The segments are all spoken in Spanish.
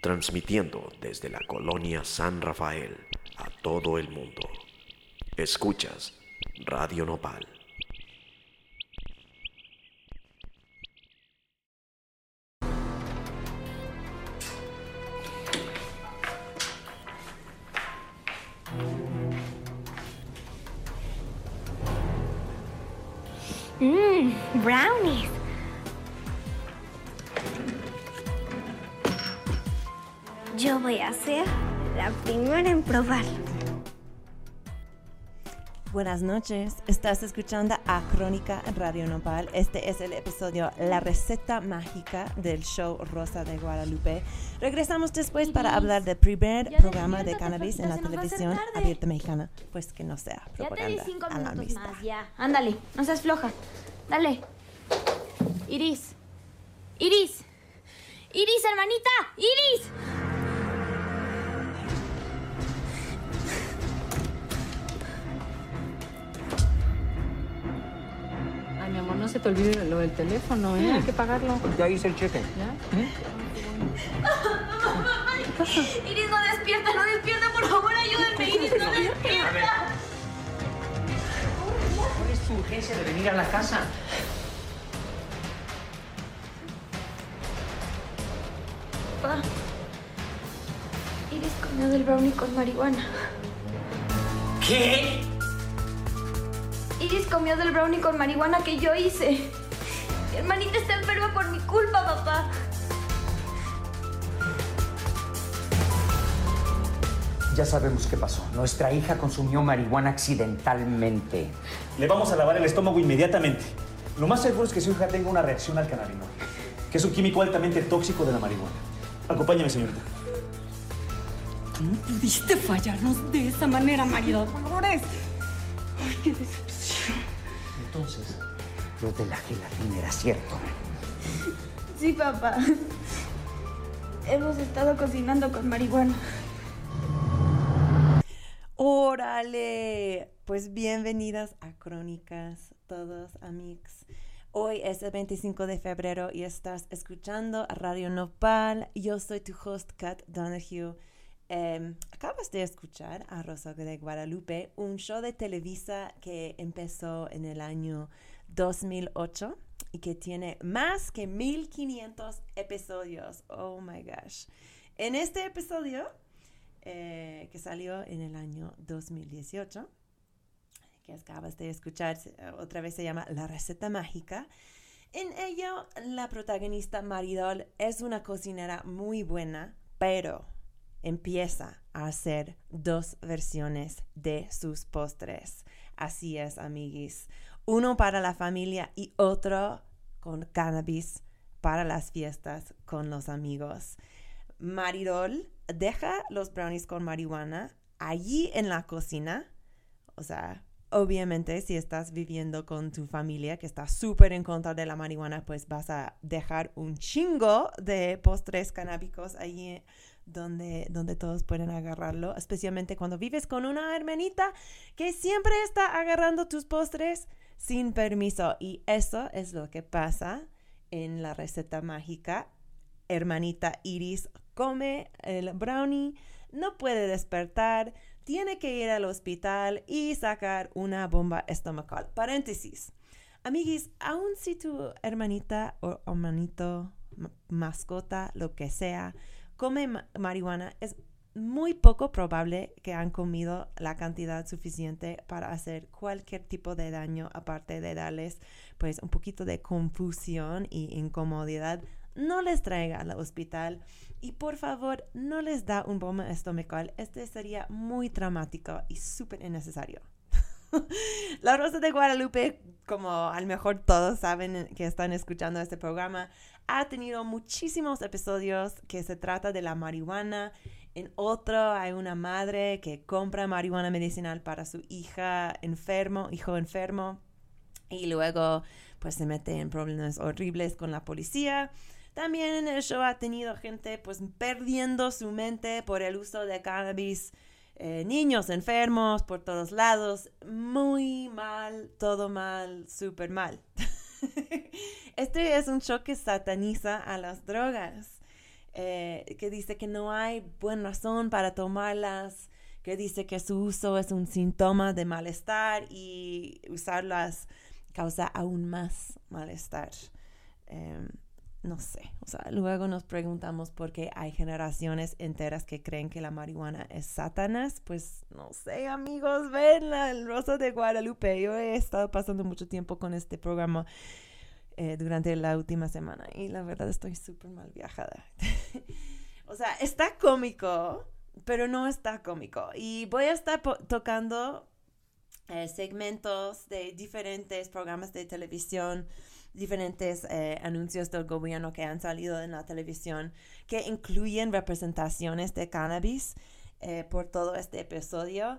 transmitiendo desde la colonia San Rafael a todo el mundo. Escuchas Radio Nopal. Noches, estás escuchando a Crónica Radio Nopal. Este es el episodio La receta mágica del show Rosa de Guadalupe. Regresamos después para hablar del primer programa de cannabis en la a televisión abierta mexicana. Pues que no sea Ya te di propaganda cinco minutos alarmista. más, ya. Ándale, no seas floja. Dale. Iris. Iris. Iris, hermanita. Iris. Se te olvide lo del teléfono, ¿eh? Hay que pagarlo. Ya hice el cheque. ¿Ya? Iris, no despierta, no despierta. Por favor, ayúdenme. Iris, no despierta. ¿Cuál es tu urgencia de venir a la casa? Papá. Iris comió del brownie con marihuana. ¿Qué? Iris comió del brownie con marihuana que yo hice. Mi hermanita está enferma por mi culpa, papá. Ya sabemos qué pasó. Nuestra hija consumió marihuana accidentalmente. Le vamos a lavar el estómago inmediatamente. Lo más seguro es que su hija tenga una reacción al cannabinol, que es un químico altamente tóxico de la marihuana. Acompáñame, señorita. ¿Cómo pudiste fallarnos de esa manera, marido Dolores? Ay, qué decepción. Entonces, lo de la gelatina era cierto. Sí, papá. Hemos estado cocinando con marihuana. ¡Órale! Pues bienvenidas a Crónicas, todos amigos. Hoy es el 25 de febrero y estás escuchando a Radio Nopal. Yo soy tu host, Kat Donahue. Em, acabas de escuchar a Rosa de Guadalupe, un show de Televisa que empezó en el año 2008 y que tiene más que 1500 episodios. Oh my gosh. En este episodio eh, que salió en el año 2018, que acabas de escuchar, otra vez se llama La receta mágica. En ello, la protagonista Maridol es una cocinera muy buena, pero empieza a hacer dos versiones de sus postres. Así es, amiguis. Uno para la familia y otro con cannabis para las fiestas con los amigos. Maridol deja los brownies con marihuana allí en la cocina. O sea, obviamente si estás viviendo con tu familia que está súper en contra de la marihuana, pues vas a dejar un chingo de postres canábicos allí donde, donde todos pueden agarrarlo, especialmente cuando vives con una hermanita que siempre está agarrando tus postres sin permiso. Y eso es lo que pasa en la receta mágica hermanita Iris come el brownie, no puede despertar, tiene que ir al hospital y sacar una bomba estomacal. Paréntesis. Amiguis, aun si tu hermanita o hermanito, ma- mascota, lo que sea, come ma- marihuana, es muy poco probable que han comido la cantidad suficiente para hacer cualquier tipo de daño, aparte de darles pues un poquito de confusión y incomodidad. No les traiga al hospital y por favor no les da un bomba estomacal. Este sería muy traumático y súper innecesario. La Rosa de Guadalupe, como a lo mejor todos saben que están escuchando este programa, ha tenido muchísimos episodios que se trata de la marihuana. En otro hay una madre que compra marihuana medicinal para su hija enfermo, hijo enfermo, y luego pues se mete en problemas horribles con la policía. También en el show ha tenido gente pues perdiendo su mente por el uso de cannabis, eh, niños enfermos por todos lados, muy mal, todo mal, súper mal. este es un show que sataniza a las drogas. eh, que dice que no hay buena razón para tomarlas, que dice que su uso es un síntoma de malestar y usarlas causa aún más malestar. Em, no sé, o sea, luego nos preguntamos por qué hay generaciones enteras que creen que la marihuana es Satanás. Pues no sé, amigos, ven la Rosa de Guadalupe. Yo he estado pasando mucho tiempo con este programa eh, durante la última semana y la verdad estoy súper mal viajada. o sea, está cómico, pero no está cómico. Y voy a estar tocando eh, segmentos de diferentes programas de televisión diferentes eh, anuncios del gobierno que han salido en la televisión que incluyen representaciones de cannabis eh, por todo este episodio.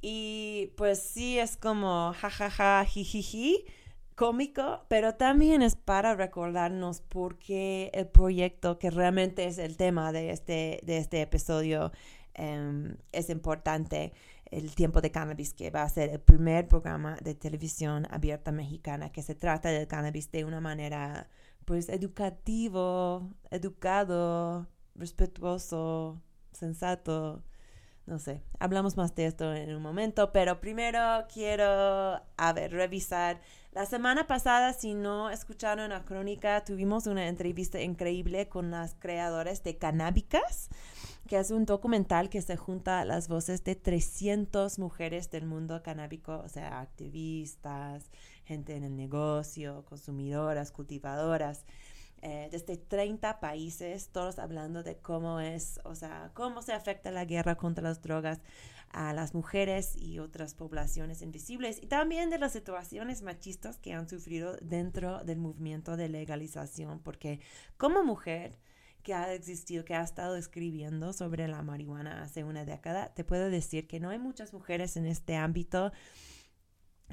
Y pues sí, es como jajaja, jijiji, cómico, pero también es para recordarnos por qué el proyecto, que realmente es el tema de este, de este episodio, em, es importante el tiempo de cannabis, que va a ser el primer programa de televisión abierta mexicana que se trata del cannabis de una manera, pues, educativo, educado, respetuoso, sensato. No sé, hablamos más de esto en un momento, pero primero quiero, a ver, revisar. La semana pasada, si no escucharon la crónica, tuvimos una entrevista increíble con las creadoras de Canábicas que es un documental que se junta las voces de 300 mujeres del mundo canábico, o sea, activistas, gente en el negocio, consumidoras, cultivadoras, eh, desde 30 países, todos hablando de cómo es, o sea, cómo se afecta la guerra contra las drogas a las mujeres y otras poblaciones invisibles y también de las situaciones machistas que han sufrido dentro del movimiento de legalización, porque como mujer, que ha existido, que ha estado escribiendo sobre la marihuana hace una década, te puedo decir que no hay muchas mujeres en este ámbito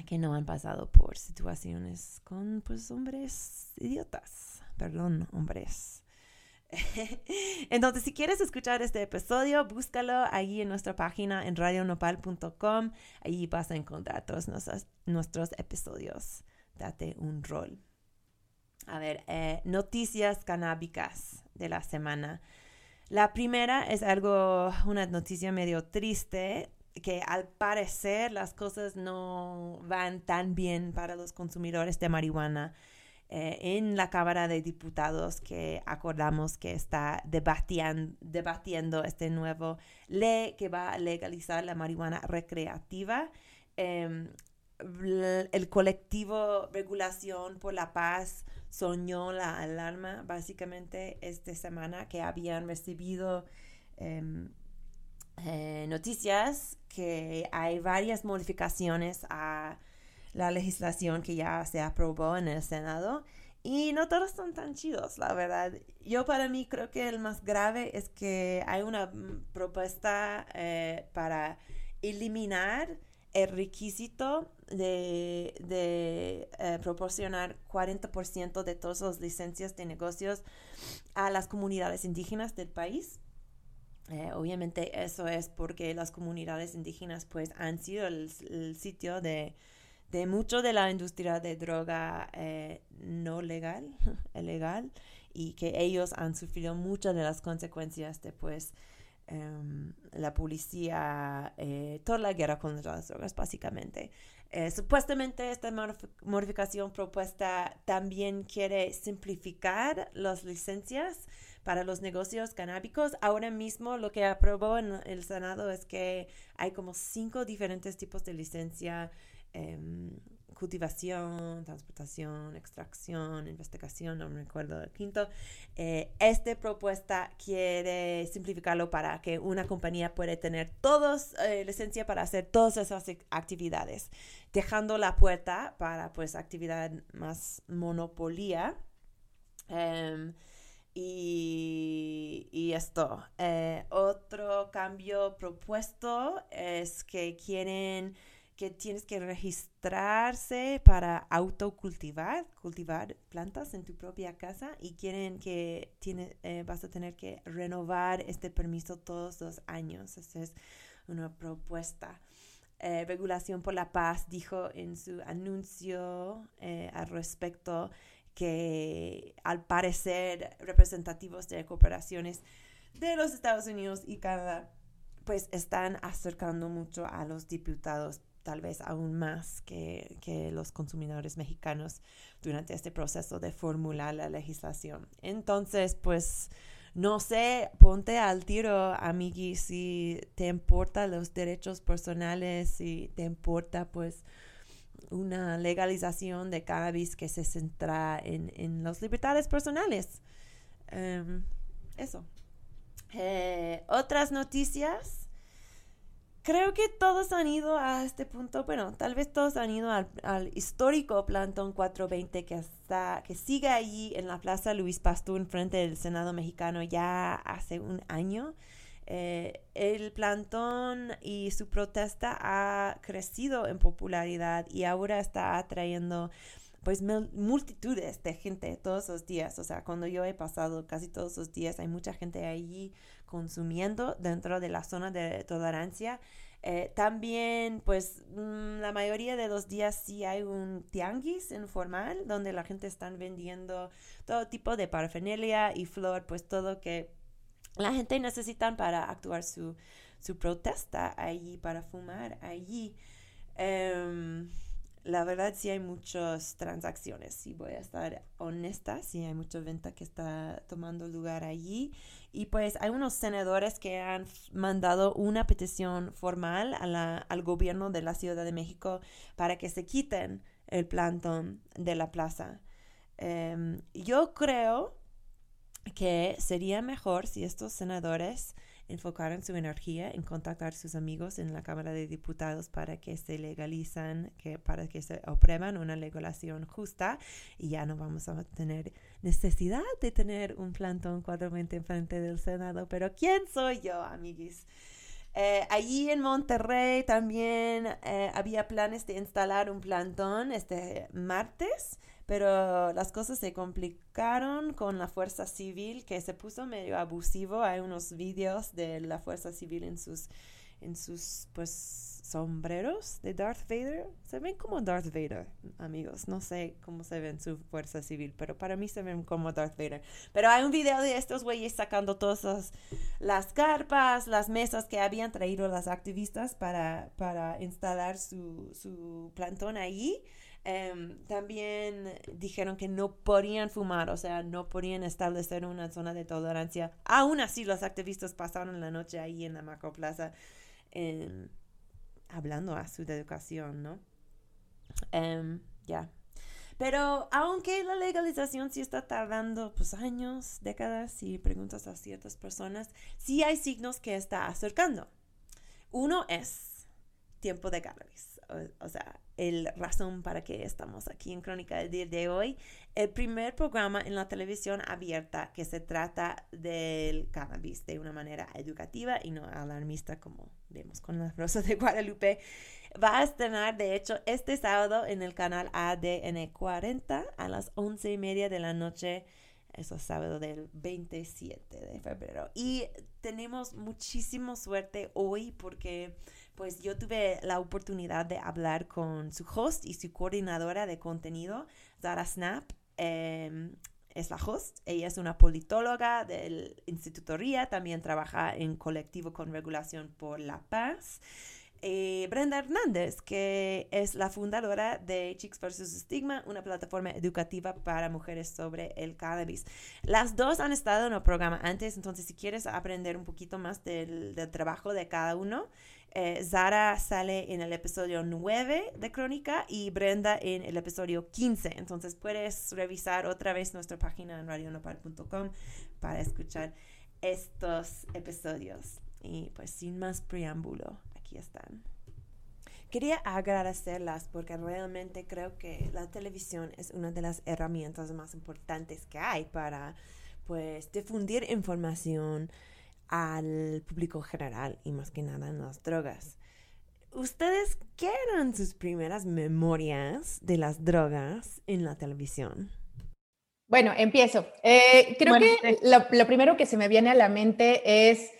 que no han pasado por situaciones con pues hombres idiotas, perdón, hombres. Entonces, si quieres escuchar este episodio, búscalo ahí en nuestra página en radionopal.com. Ahí vas a encontrar todos nuestros, nuestros episodios. Date un rol. A ver, eh, noticias canábicas de la semana. La primera es algo, una noticia medio triste, que al parecer las cosas no van tan bien para los consumidores de marihuana. Eh, en la Cámara de Diputados que acordamos que está debatiendo, este nuevo ley que va a legalizar la marihuana recreativa. Em, el colectivo Regulación por la Paz soñó la alarma básicamente esta semana que habían recibido em, eh, noticias que hay varias modificaciones a la legislación que ya se aprobó en el Senado y no todos son tan chidos, la verdad. Yo para mí creo que el más grave es que hay una mm, propuesta eh, para eliminar el requisito de, eh, proporcionar 40% de todas las licencias de negocios a las comunidades indígenas del país. Eh, obviamente eso es porque las comunidades indígenas pues han sido el, sitio de, mucho de la industria de droga eh, no legal, ilegal, y que ellos han sufrido muchas de las consecuencias después Em, la policía, eh, toda la guerra contra las drogas, básicamente. Eh, supuestamente esta modificación propuesta también quiere simplificar las licencias para los negocios canábicos. Ahora mismo lo que aprobó en el Senado es que hay como cinco diferentes tipos de licencia em, cultivación, transportación, extracción, investigación, no me recuerdo el quinto. Eh, esta propuesta quiere simplificarlo para que una compañía pueda tener todos eh, licencia para hacer todas esas actividades, dejando la puerta para pues actividad más monopolía. Em, y, y, esto, eh, otro cambio propuesto es que quieren que tienes que registrarse para autocultivar, cultivar plantas en tu propia casa y quieren que tiene, eh, vas a tener que renovar este permiso todos los años. Esa es una propuesta. Eh, Regulación por la Paz dijo en su anuncio eh, al respecto que al parecer representativos de cooperaciones de los Estados Unidos y Canadá pues están acercando mucho a los diputados tal vez aún más que, que, los consumidores mexicanos durante este proceso de formular la legislación. Entonces, pues, no sé, ponte al tiro, amigui, si te importa los derechos personales, si te importa, pues, una legalización de cannabis que se centra en, en las libertades personales. Em, eso. Eh, otras noticias. Creo que todos han ido a este punto, bueno, tal vez todos han ido al, histórico plantón 420 que, está, que sigue allí en la Plaza Luis Pastur, frente del Senado mexicano, ya hace un año. Eh, el plantón y su protesta ha crecido en popularidad y ahora está atrayendo pues multitudes de gente todos los días. O sea, cuando yo he pasado casi todos los días, hay mucha gente allí consumiendo dentro de la zona de tolerancia. Eh, también, pues, mm, la mayoría de los días sí hay un tianguis informal donde la gente está vendiendo todo tipo de parafernalia y flor, pues todo que la gente necesita para actuar su, su protesta allí, para fumar allí. Em, la verdad sí hay muchas transacciones, si voy a estar honesta, sí hay mucha venta que está tomando lugar allí. Y pues hay unos senadores que han mandado una petición formal al gobierno de la Ciudad de México para que se quiten el plantón de la plaza. Em, yo creo que sería mejor si estos senadores enfocaron su energía en contactar a sus amigos en la Cámara de Diputados para que se legalizan, que, para que se aprueban una legalización justa y ya no vamos a tener necesidad de tener un plantón 420 en frente del Senado. Pero ¿quién soy yo, amiguis? Eh, allí en Monterrey también eh, había planes de instalar un plantón este martes pero las cosas se complicaron con la fuerza civil que se puso medio abusivo. Hay unos vídeos de la fuerza civil en sus, en sus pues sombreros de Darth Vader. Se ven como Darth Vader, amigos. No sé cómo se ven su fuerza civil, pero para mí se ven como Darth Vader. Pero hay un video de estos güeyes sacando todas las, carpas, las mesas que habían traído las activistas para, para instalar su, su plantón ahí. Em, también dijeron que no podían fumar, o sea, no podían establecer una zona de tolerancia. Aún así, los activistas pasaron la noche ahí en la macroplaza em, hablando a su educación, ¿no? Em, ya. Pero aunque la legalización sí está tardando pues años, décadas, si preguntas a ciertas personas, sí hay signos que está acercando. Uno es tiempo de cannabis o, sea, el razón para que estamos aquí en Crónica del Día de hoy, el primer programa en la televisión abierta que se trata del cannabis de una manera educativa y no alarmista como vemos con la Rosa de Guadalupe, va a estrenar de hecho este sábado en el canal ADN 40 a las once y media de la noche. Eso es sábado del 27 de febrero. Y tenemos muchísima suerte hoy porque pues yo tuve la oportunidad de hablar con su host y su coordinadora de contenido, Zara Snap. Em, es la host, ella es una politóloga del Instituto RIA, también trabaja en colectivo con regulación por la paz. Eh, Brenda Hernández, que es la fundadora de Chicks vs. Stigma, una plataforma educativa para mujeres sobre el cannabis. Las dos han estado en el programa antes, entonces si quieres aprender un poquito más del, del trabajo de cada uno, eh, Zara sale en el episodio 9 de Crónica y Brenda en el episodio 15. Entonces puedes revisar otra vez nuestra página en radionopal.com para escuchar estos episodios. Y pues sin más preámbulo, aquí están. Quería agradecerlas porque realmente creo que la televisión es una de las herramientas más importantes que hay para pues difundir información, al público general y más que nada en las drogas. ¿Ustedes qué eran sus primeras memorias de las drogas en la televisión? Bueno, empiezo. Eh, creo que lo, primero que se me viene a la mente es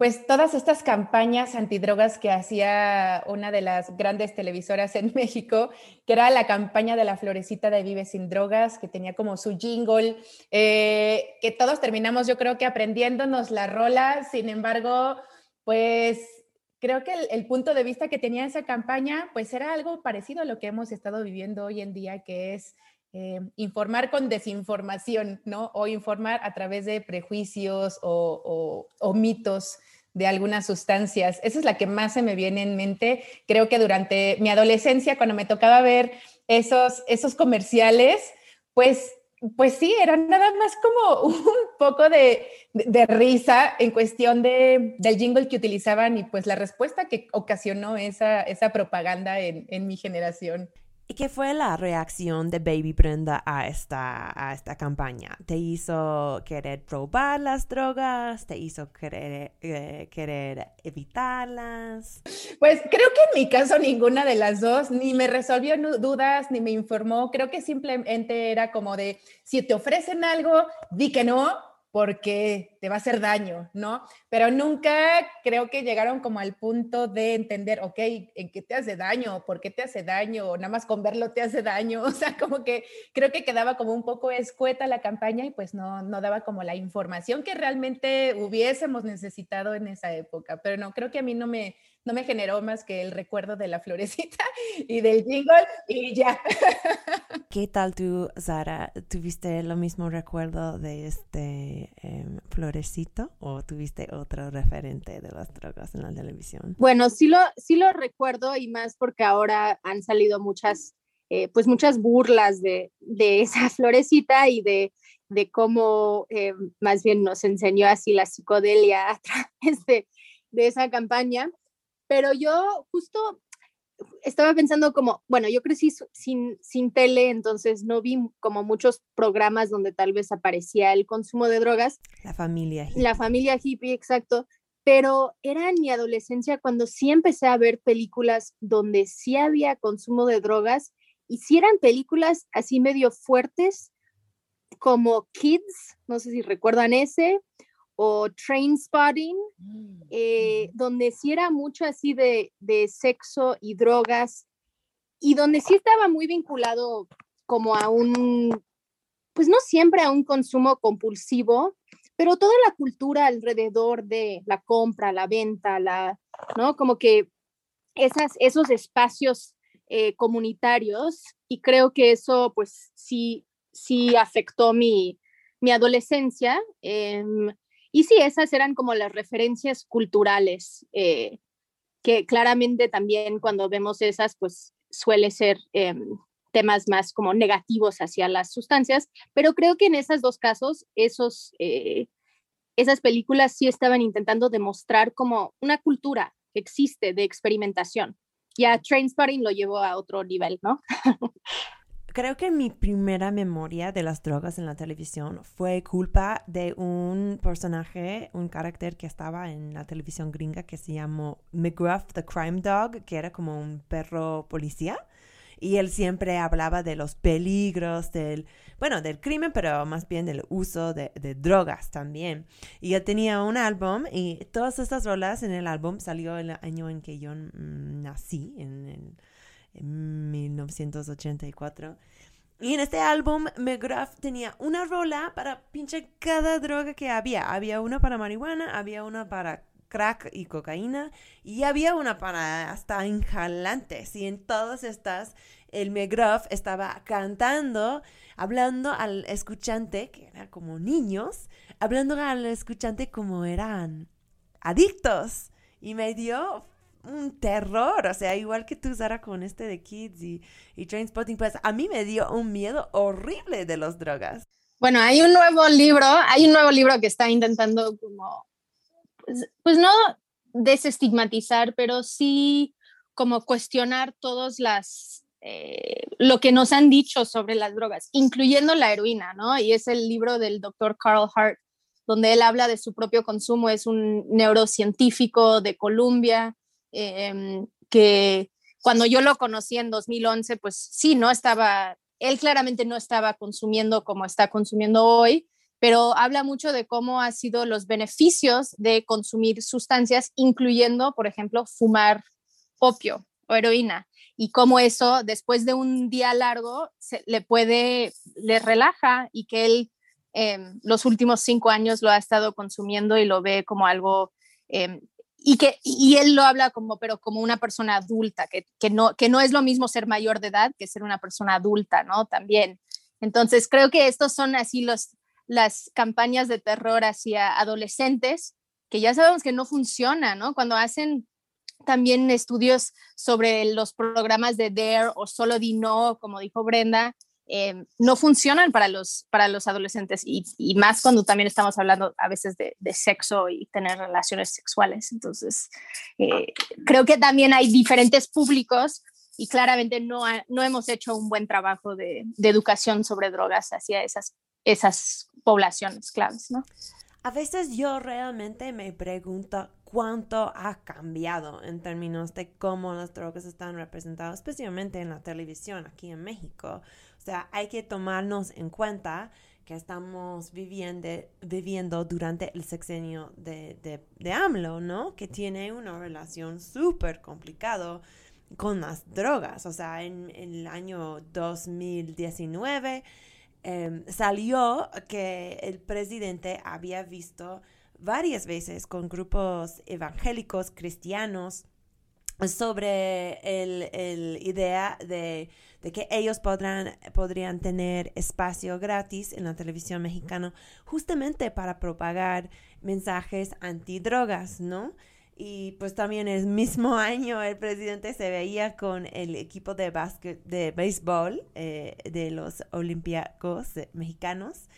pues todas estas campañas antidrogas que hacía una de las grandes televisoras en México, que era la campaña de la florecita de Vive sin drogas, que tenía como su jingle, eh, que todos terminamos yo creo que aprendiéndonos la rola, sin embargo, pues creo que el, punto de vista que tenía esa campaña, pues era algo parecido a lo que hemos estado viviendo hoy en día, que es eh, informar con desinformación, ¿no? O informar a través de prejuicios o, o mitos de algunas sustancias. Esa es la que más se me viene en mente. Creo que durante mi adolescencia, cuando me tocaba ver esos, esos comerciales, pues, pues sí, era nada más como un poco de, risa en cuestión de, del jingle que utilizaban y pues la respuesta que ocasionó esa, esa propaganda en, en mi generación. ¿Y qué fue la reacción de Baby Brenda a esta, a esta campaña? ¿Te hizo querer probar las drogas? ¿Te hizo querer, eh, querer evitarlas? Pues creo que en mi caso ninguna de las dos, ni me resolvió dudas, ni me informó. Creo que simplemente era como de, si te ofrecen algo, di que no, porque te va a hacer daño, ¿no? Pero nunca creo que llegaron como al punto de entender, ok, ¿en qué te hace daño? ¿Por qué te hace daño? Nada más con verlo te hace daño. O sea, como que creo que quedaba como un poco escueta la campaña y pues no, no daba como la información que realmente hubiésemos necesitado en esa época. Pero no, creo que a mí no me, no me generó más que el recuerdo de la florecita y del jingle y ya. ¿Qué tal tú, Sara? ¿Tuviste lo mismo recuerdo de este em, florecito o tuviste otro referente de las drogas en la televisión? Bueno, sí lo, sí lo recuerdo y más porque ahora han salido muchas, eh, pues muchas burlas de, de, esa florecita y de, de cómo eh, más bien nos enseñó así la psicodelia a través de, de esa campaña pero yo justo estaba pensando como, bueno, yo crecí sin, sin tele, entonces no vi como muchos programas donde tal vez aparecía el consumo de drogas. La familia hippie. La familia hippie, exacto. Pero era en mi adolescencia cuando sí empecé a ver películas donde sí había consumo de drogas y sí eran películas así medio fuertes como Kids, no sé si recuerdan ese, o Train Spotting, mm, eh, donde sí era mucho así de, de, sexo y drogas, y donde sí estaba muy vinculado como a un, pues no siempre a un consumo compulsivo, pero toda la cultura alrededor de la compra, la venta, la, ¿no? Como que esas, esos espacios eh, comunitarios, y creo que eso pues sí, sí afectó mi, mi adolescencia. Eh, y sí, esas eran como las referencias culturales, eh, que claramente también cuando vemos esas, pues suele ser em, temas más como negativos hacia las sustancias, pero creo que en esos dos casos, esos, eh, esas películas sí estaban intentando demostrar como una cultura que existe de experimentación. Ya Trainspotting lo llevó a otro nivel, ¿no? creo que mi primera memoria de las drogas en la televisión fue culpa de un personaje, un carácter que estaba en la televisión gringa que se llamó McGruff the Crime Dog, que era como un perro policía. Y él siempre hablaba de los peligros del, bueno, del crimen, pero más bien del uso de, drogas también. Y él tenía un álbum y todas estas rolas en el álbum salió el año en que yo mm, nací, en en 1984. Y en este álbum, McGrath tenía una rola para pinche cada droga que había. Había una para marihuana, había una para crack y cocaína, y había una para hasta inhalantes. Y en todas estas, el McGruff estaba cantando, hablando al escuchante, que era como niños, hablando al escuchante como eran adictos. Y me dio un terror, o sea, igual que tú, Sara, con este de Kids y, y Trainspotting, pues a mí me dio un miedo horrible de las drogas. Bueno, hay un nuevo libro, hay un nuevo libro que está intentando como, pues, pues no desestigmatizar, pero sí como cuestionar todos las, eh, lo que nos han dicho sobre las drogas, incluyendo la heroína, ¿no? Y es el libro del doctor Carl Hart, donde él habla de su propio consumo, es un neurocientífico de Columbia, Em, que cuando yo lo conocí en 2011, pues sí, no estaba, él claramente no estaba consumiendo como está consumiendo hoy, pero habla mucho de cómo han sido los beneficios de consumir sustancias, incluyendo, por ejemplo, fumar opio o heroína, y cómo eso, después de un día largo, le puede, le relaja y que él em, los últimos cinco años lo ha estado consumiendo y lo ve como algo em, y que y él lo habla como pero como una persona adulta que, que, no que no es lo mismo ser mayor de edad que ser una persona adulta no también. Entonces creo que estos son así los las campañas de terror hacia adolescentes que ya sabemos que no funcionan no cuando hacen también estudios sobre los programas de Dare o solo Dino como dijo Brenda Em, no funcionan para los, para los adolescentes y, más cuando también estamos hablando a veces de, sexo y tener relaciones sexuales. Entonces, eh, creo que también hay diferentes públicos y claramente no, no hemos hecho un buen trabajo de, educación sobre drogas hacia esas, esas poblaciones claves, ¿no? A veces yo realmente me pregunto cuánto ha cambiado en términos de cómo las drogas están representadas, especialmente en la televisión aquí en México. O sea, hay que tomarnos en cuenta que estamos viviendo, viviendo durante el sexenio de, de, AMLO, ¿no? Que tiene una relación súper complicada con las drogas. O sea, en, el año 2019 em, salió que el presidente había visto varias veces con grupos evangélicos cristianos sobre el, el idea de de que ellos podrán, podrían tener espacio gratis en la televisión mexicana justamente para propagar mensajes antidrogas, ¿no? Y pues también el mismo año el presidente se veía con el equipo de básquet, de béisbol eh, de los Olympiacos mexicanos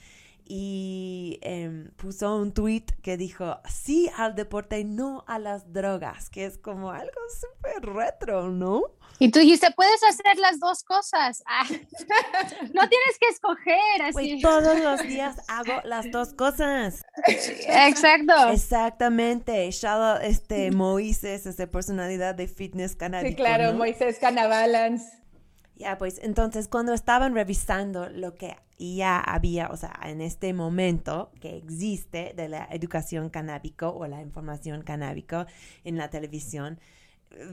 y em, puso un tweet que dijo sí al deporte, no a las drogas, que es como algo súper retro, ¿no? Y tú dijiste, puedes hacer las dos cosas. Ah, no tienes que escoger así. todos los días hago las dos cosas. Exacto. Exactamente. Shadow, este, Moisés, esa personalidad de fitness canábico. Sí, claro, Moisés Canabalance. Ya, pues entonces cuando estaban revisando lo que ya había, o sea, en este momento que existe de la educación canábico o la información canábico en la televisión,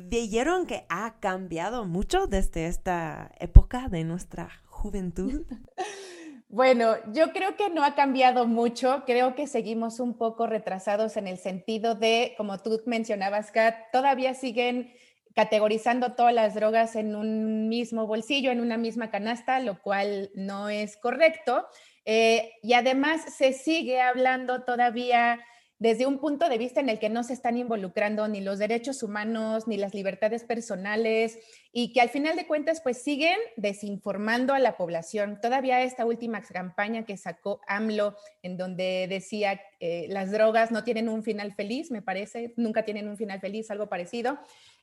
¿Vieron que ha cambiado mucho desde esta época de nuestra juventud? Bueno, yo creo que no ha cambiado mucho, creo que seguimos un poco retrasados en el sentido de, como tú mencionabas, Kat, todavía siguen categorizando todas las drogas en un mismo bolsillo, en una misma canasta, lo cual no es correcto. Eh, y además se sigue hablando todavía desde un punto de vista en el que no se están involucrando ni los derechos humanos ni las libertades personales y que al final de cuentas pues siguen desinformando a la población. Todavía esta última campaña que sacó AMLO en donde decía eh, las drogas no tienen un final feliz, me parece, nunca tienen un final feliz, algo parecido.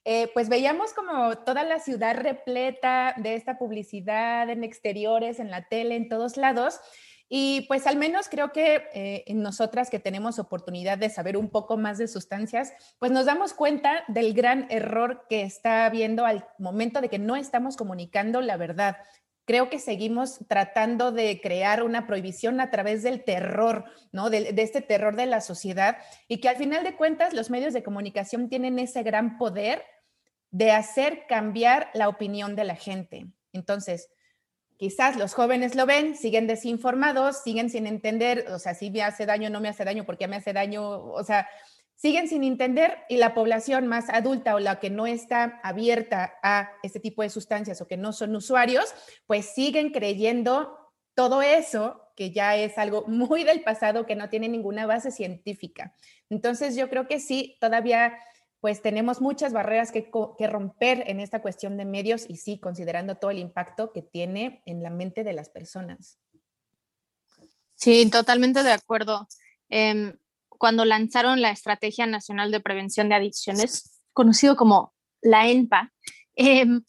Eh, pues veíamos como toda la ciudad repleta de esta publicidad en exteriores, en la tele, en todos lados. Y pues al menos creo que eh, nosotras que tenemos oportunidad de saber un poco más de sustancias, pues nos damos cuenta del gran error que está habiendo al momento de que no estamos comunicando la verdad. Creo que seguimos tratando de crear una prohibición a través del terror, ¿no? De este terror de la sociedad y que al final de cuentas los medios de comunicación tienen ese gran poder de hacer cambiar la opinión de la gente. Entonces, quizás los jóvenes lo ven, siguen desinformados, siguen sin entender, o sea, si me hace daño, no me hace daño, porque me hace daño, o sea, siguen sin entender y la población más adulta o la que no está abierta a este tipo de sustancias o que no son usuarios, pues siguen creyendo todo eso que ya es algo muy del pasado que no tiene ninguna base científica. Entonces yo creo que sí, todavía pues tenemos muchas barreras que, romper en esta cuestión de medios y sí, considerando todo el impacto que tiene en la mente de las personas. Sí, totalmente de acuerdo. Em, cuando lanzaron la Estrategia Nacional de Prevención de Adicciones, conocido como la ENPA, em,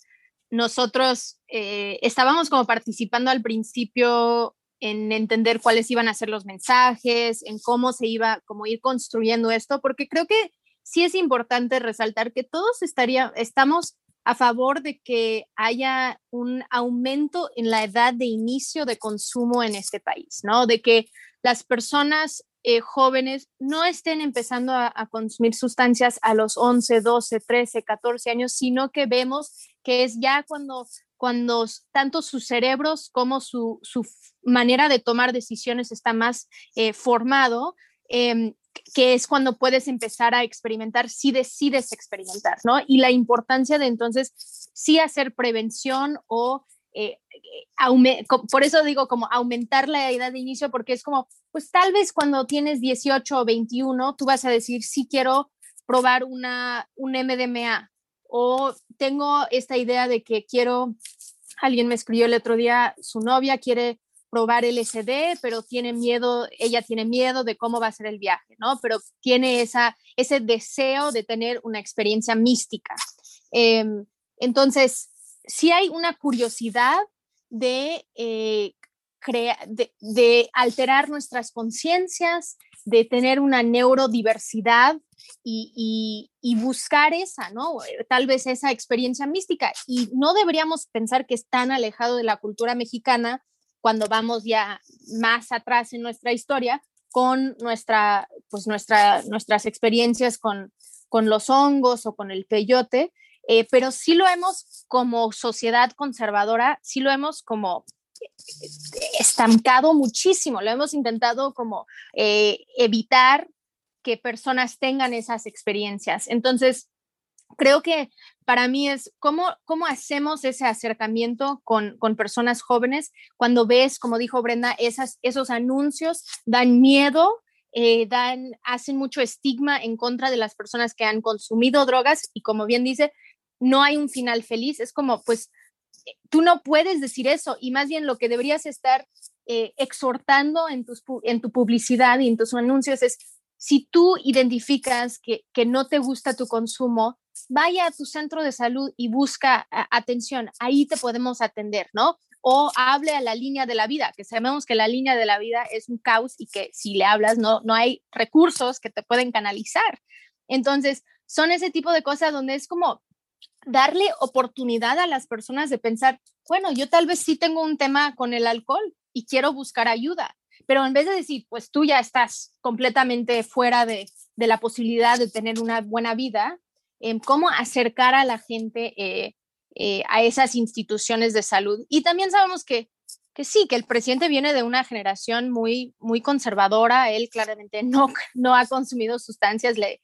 nosotros eh, estábamos como participando al principio en entender cuáles iban a ser los mensajes, en cómo se iba, cómo ir construyendo esto, porque creo que sí es importante resaltar que todos estaría, estamos a favor de que haya un aumento en la edad de inicio de consumo en este país, ¿no? De que las personas eh, jóvenes no estén empezando a, consumir sustancias a los 11, 12, 13, 14 años, sino que vemos que es ya cuando, cuando tanto sus cerebros como su, su manera de tomar decisiones está más eh, formado, eh, que es cuando puedes empezar a experimentar si decides experimentar, ¿no? Y la importancia de entonces sí hacer prevención o eh, por eso digo como aumentar la edad de inicio, porque es como, pues tal vez cuando tienes 18 o 21, tú vas a decir, sí quiero probar una, un MDMA o tengo esta idea de que quiero, alguien me escribió el otro día, su novia quiere probar LSD, pero tiene miedo, ella tiene miedo de cómo va a ser el viaje, ¿no? Pero tiene esa, ese deseo de tener una experiencia mística. Eh, entonces, sí hay una curiosidad de, eh, de, alterar nuestras conciencias, de tener una neurodiversidad y, y, y, buscar esa, ¿no? Tal vez esa experiencia mística. Y no deberíamos pensar que es tan alejado de la cultura mexicana cuando vamos ya más atrás en nuestra historia con nuestra, pues nuestra, nuestras experiencias con, con los hongos o con el peyote, eh, pero sí lo hemos como sociedad conservadora, sí lo hemos como estancado muchísimo, lo hemos intentado como eh, evitar que personas tengan esas experiencias. Entonces, creo que para mí es cómo, cómo hacemos ese acercamiento con, con, personas jóvenes cuando ves, como dijo Brenda, esas, esos anuncios dan miedo, eh, dan, hacen mucho estigma en contra de las personas que han consumido drogas y como bien dice, no hay un final feliz. Es como, pues, eh, tú no puedes decir eso y más bien lo que deberías estar eh, exhortando en, tus, en tu publicidad y en tus anuncios es, si tú identificas que, que no te gusta tu consumo, vaya a tu centro de salud y busca atención, ahí te podemos atender, ¿no? O hable a la línea de la vida, que sabemos que la línea de la vida es un caos y que si le hablas no, no hay recursos que te pueden canalizar. Entonces, son ese tipo de cosas donde es como darle oportunidad a las personas de pensar, bueno, yo tal vez sí tengo un tema con el alcohol y quiero buscar ayuda, pero en vez de decir, pues tú ya estás completamente fuera de, de la posibilidad de tener una buena vida, en cómo acercar a la gente eh, eh, a esas instituciones de salud. Y también sabemos que, que sí, que el presidente viene de una generación muy, muy conservadora, él claramente no, no ha consumido sustancias, le,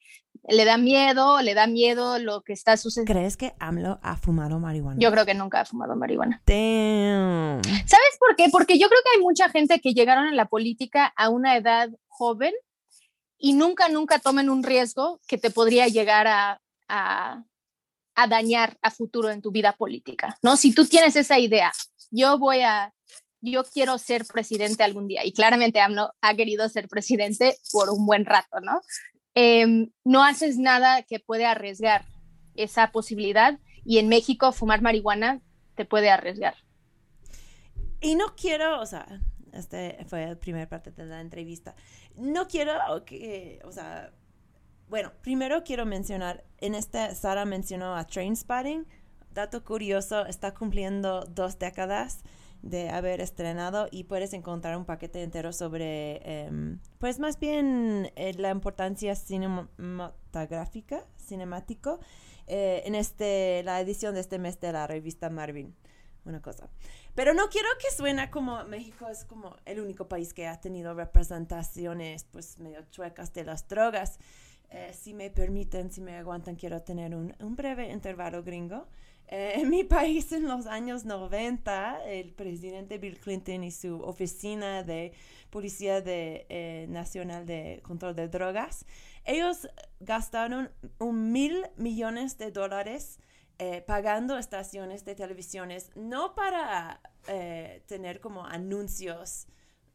le da miedo, le da miedo lo que está sucediendo. ¿Crees que AMLO ha fumado marihuana? Yo creo que nunca ha fumado marihuana. Damn. ¿Sabes por qué? Porque yo creo que hay mucha gente que llegaron a la política a una edad joven y nunca, nunca tomen un riesgo que te podría llegar a, a, a, dañar a futuro en tu vida política, ¿no? Si tú tienes esa idea, yo voy a, yo quiero ser presidente algún día, y claramente AMLO ha querido ser presidente por un buen rato, ¿no? Eh, no haces nada que puede arriesgar esa posibilidad, y en México fumar marihuana te puede arriesgar. Y no quiero, o sea, este fue la primera parte de la entrevista, no quiero que, o sea, bueno, primero quiero mencionar, en este Sara mencionó a Trainspotting. Dato curioso, está cumpliendo dos décadas de haber estrenado y puedes encontrar un paquete entero sobre, eh, pues más bien eh, la importancia cinematográfica, cinemático, eh, en este, la edición de este mes de la revista Marvin. Una cosa. Pero no quiero que suene como México es como el único país que ha tenido representaciones pues medio chuecas de las drogas. Eh, si me permiten, si me aguantan, quiero tener un, un breve intervalo gringo. Eh, en mi país, en los años 90, el presidente Bill Clinton y su oficina de Policía de, eh, Nacional de Control de Drogas, ellos gastaron un mil millones de dólares pagando estaciones de televisiones, no para tener como anuncios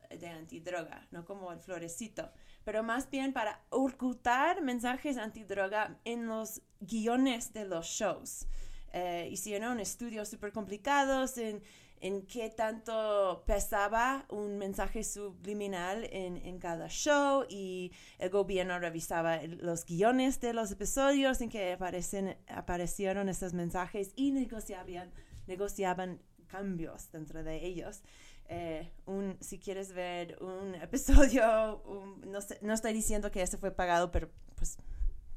de antidroga, no como el florecito, pero más bien para ocultar mensajes antidroga en los guiones de los shows. Eh, hicieron estudios súper complicados en, en, qué tanto pesaba un mensaje subliminal en, en, cada show y el gobierno revisaba los guiones de los episodios en que aparecen, aparecieron esos mensajes y negociaban, negociaban cambios dentro de ellos. Eh, un, si quieres ver un episodio, no, sé, no estoy diciendo que ese fue pagado, pero pues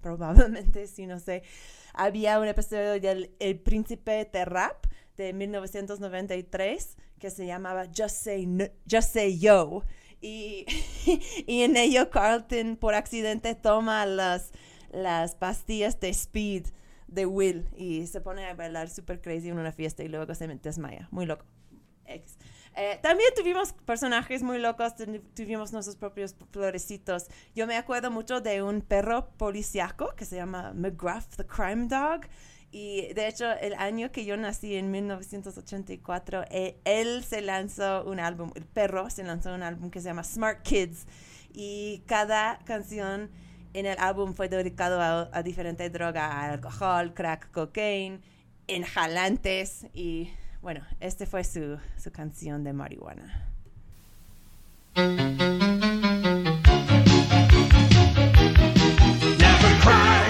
probablemente, si no sé, había un episodio del El Príncipe de Rap de 1993 que se llamaba Just Say, Just Say Yo. Y, y en ello Carlton por accidente toma las, las pastillas de speed de Will y se pone a bailar super crazy en una fiesta y luego se desmaya. Muy loco. Eh, también tuvimos personajes muy locos, tuvimos nuestros propios florecitos. Yo me acuerdo mucho de un perro policiaco que se llama McGruff, the Crime Dog. Y de hecho, el año que yo nací, en 1984, eh, él se lanzó un álbum, el perro se lanzó un álbum que se llama Smart Kids. Y cada canción en el álbum fue dedicado a, a diferentes drogas, alcohol, crack, cocaine, inhalantes y bueno, este fue su, su canción de marihuana. Never try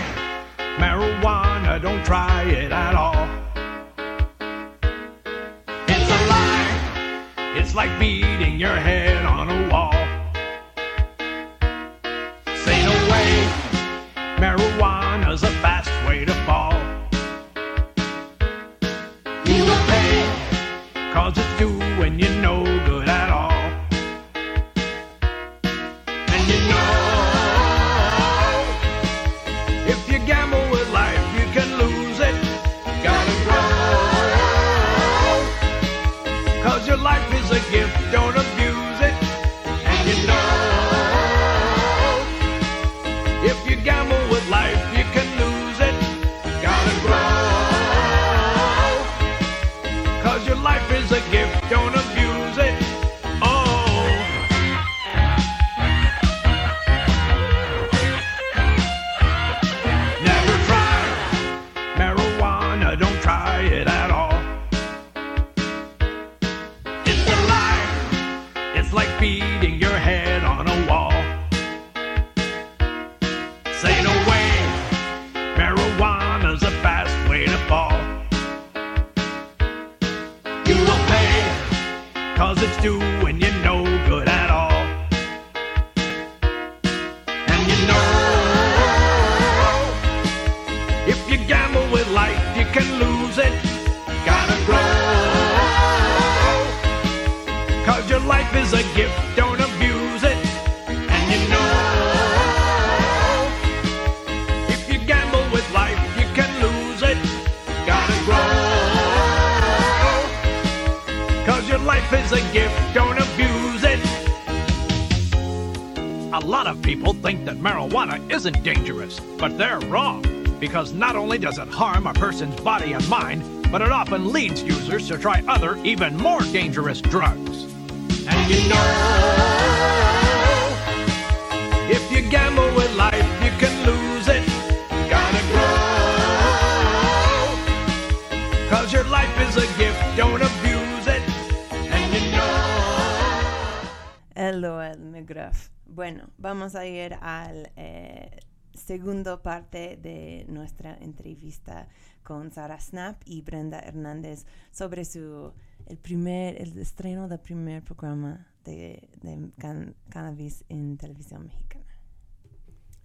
marijuana, don't try it at all. It's a lie, it's like beating your head on a wall. Say no way, marijuana's Because not only does it harm a person's body and mind, but it often leads users to try other, even more dangerous drugs. And you know, if you gamble with life, you can lose it. Gotta grow. Cause your life is a gift, don't abuse it. And you know. Hello, McGruff. Bueno, vamos a ir al eh, segundo parte de nuestra entrevista con Sara Snap y Brenda Hernández sobre su el primer el estreno del primer programa de, de can- cannabis en televisión mexicana.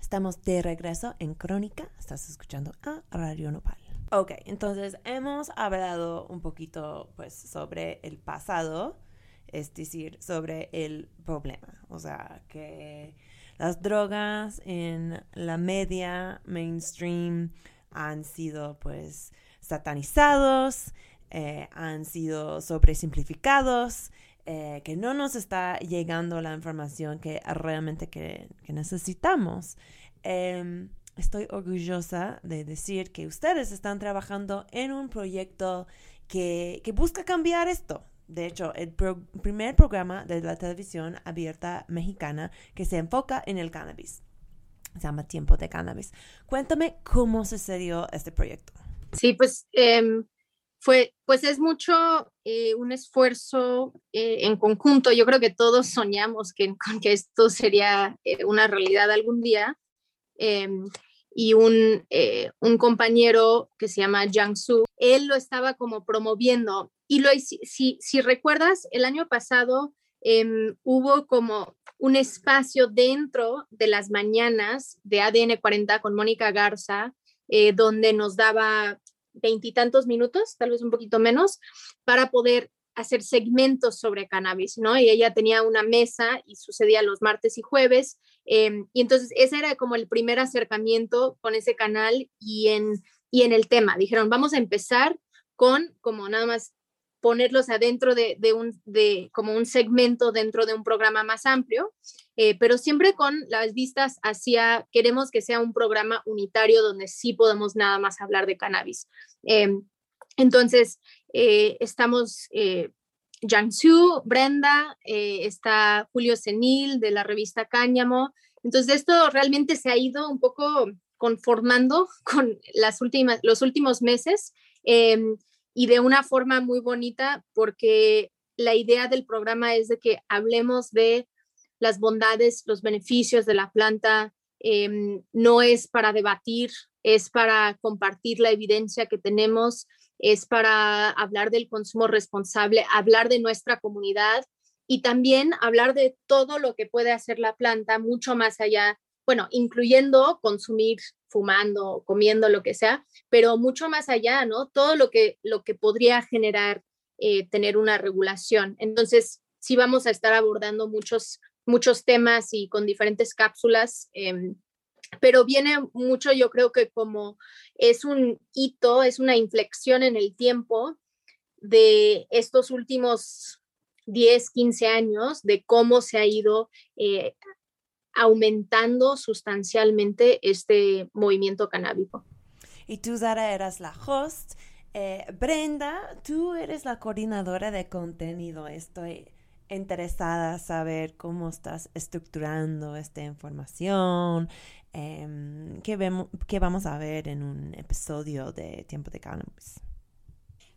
Estamos de regreso en Crónica. Estás escuchando a Radio Nopal. Ok, entonces hemos hablado un poquito pues sobre el pasado, es decir, sobre el problema. O sea, que las drogas en la media mainstream han sido pues satanizados, eh, han sido sobresimplificados, eh, que no nos está llegando la información que realmente que, necesitamos. Em, estoy orgullosa de decir que ustedes están trabajando en un proyecto que, que busca cambiar esto. De hecho, el pro- primer programa de la televisión abierta mexicana que se enfoca en el cannabis. Se llama Tiempo de Cannabis. Cuéntame cómo sucedió este proyecto. Sí, pues em, fue, pues es mucho eh, un esfuerzo eh, en conjunto. Yo creo que todos soñamos que, con que esto sería eh, una realidad algún día. Em, y un, eh, un compañero que se llama Jiangsu, él lo estaba como promoviendo. Y lo, si, si recuerdas, el año pasado em, hubo como un espacio dentro de las mañanas de ADN 40 con Mónica Garza, eh, donde nos daba veintitantos minutos, tal vez un poquito menos, para poder hacer segmentos sobre cannabis, ¿no? Y ella tenía una mesa y sucedía los martes y jueves. Em, y entonces ese era como el primer acercamiento con ese canal y en, y en el tema. Dijeron, vamos a empezar con como nada más ponerlos adentro de, un, de como un segmento dentro de un programa más amplio, eh, pero siempre con las vistas hacia, queremos que sea un programa unitario donde sí podemos nada más hablar de cannabis. Em, entonces, eh, estamos eh, Jiangsu, Brenda, eh, está Julio Senil de la revista Cáñamo. Entonces, esto realmente se ha ido un poco conformando con las últimas, los últimos meses. Em, y de una forma muy bonita porque la idea del programa es de que hablemos de las bondades, los beneficios de la planta. Em, no es para debatir, es para compartir la evidencia que tenemos, es para hablar del consumo responsable, hablar de nuestra comunidad y también hablar de todo lo que puede hacer la planta mucho más allá, bueno, incluyendo consumir fumando, comiendo, lo que sea, pero mucho más allá, ¿no? Todo lo que, lo que podría generar eh, tener una regulación. Entonces, sí vamos a estar abordando muchos, muchos temas y con diferentes cápsulas, em, pero viene mucho, yo creo que como es un hito, es una inflexión en el tiempo de estos últimos 10, 15 años, de cómo se ha ido eh, aumentando sustancialmente este movimiento canábico. Y tú, Zara, eras la host. Eh, Brenda, tú eres la coordinadora de contenido. Estoy interesada en saber cómo estás estructurando esta información, eh, qué, vemos, qué vamos a ver en un episodio de Tiempo de Cannabis.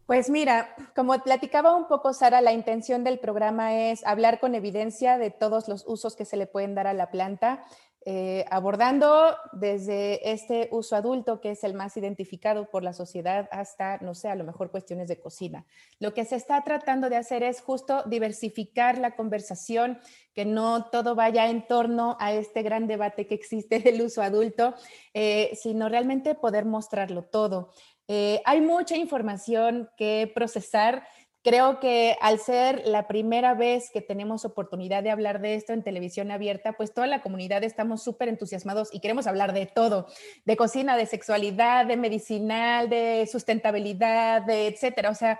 Pues mira, como platicaba un poco Sara, la intención del programa es hablar con evidencia de todos los usos que se le pueden dar a la planta, eh, abordando desde este uso adulto, que es el más identificado por la sociedad, hasta, no sé, a lo mejor cuestiones de cocina. Lo que se está tratando de hacer es justo diversificar la conversación, que no todo vaya en torno a este gran debate que existe del uso adulto, eh, sino realmente poder mostrarlo todo. Eh, hay mucha información que procesar. Creo que al ser la primera vez que tenemos oportunidad de hablar de esto en televisión abierta, pues toda la comunidad estamos súper entusiasmados y queremos hablar de todo, de cocina, de sexualidad, de medicinal, de sustentabilidad, de etcétera. O sea,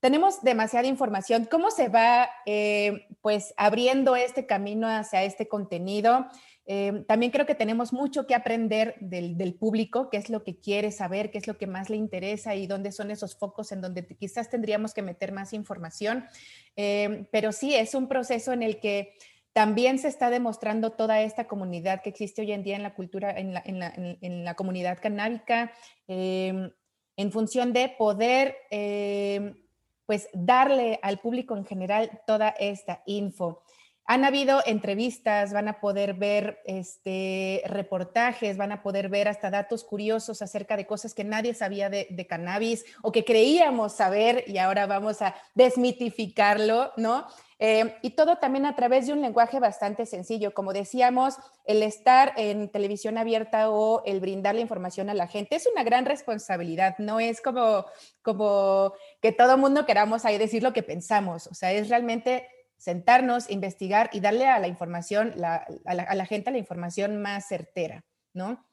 tenemos demasiada información. ¿Cómo se va eh, pues abriendo este camino hacia este contenido? Em, también creo que tenemos mucho que aprender del, público, qué es lo que quiere saber, qué es lo que más le interesa y dónde son esos focos en donde quizás tendríamos que meter más información. Em, pero sí, es un proceso en el que también se está demostrando toda esta comunidad que existe hoy en día en la cultura, en la, comunidad canábica, em, en función de poder pues darle al público en general toda esta info. Han habido entrevistas, van a poder ver este, reportajes, van a poder ver hasta datos curiosos acerca de cosas que nadie sabía de, cannabis o que creíamos saber y ahora vamos a desmitificarlo, ¿no? Eh, y todo también a través de un lenguaje bastante sencillo. Como decíamos, el estar en televisión abierta o el brindar la información a la gente es una gran responsabilidad. No es como, como que todo mundo queramos ahí decir lo que pensamos. O sea, es realmente sentarnos, investigar y darle a la información, a, la, gente la información más certera, ¿no?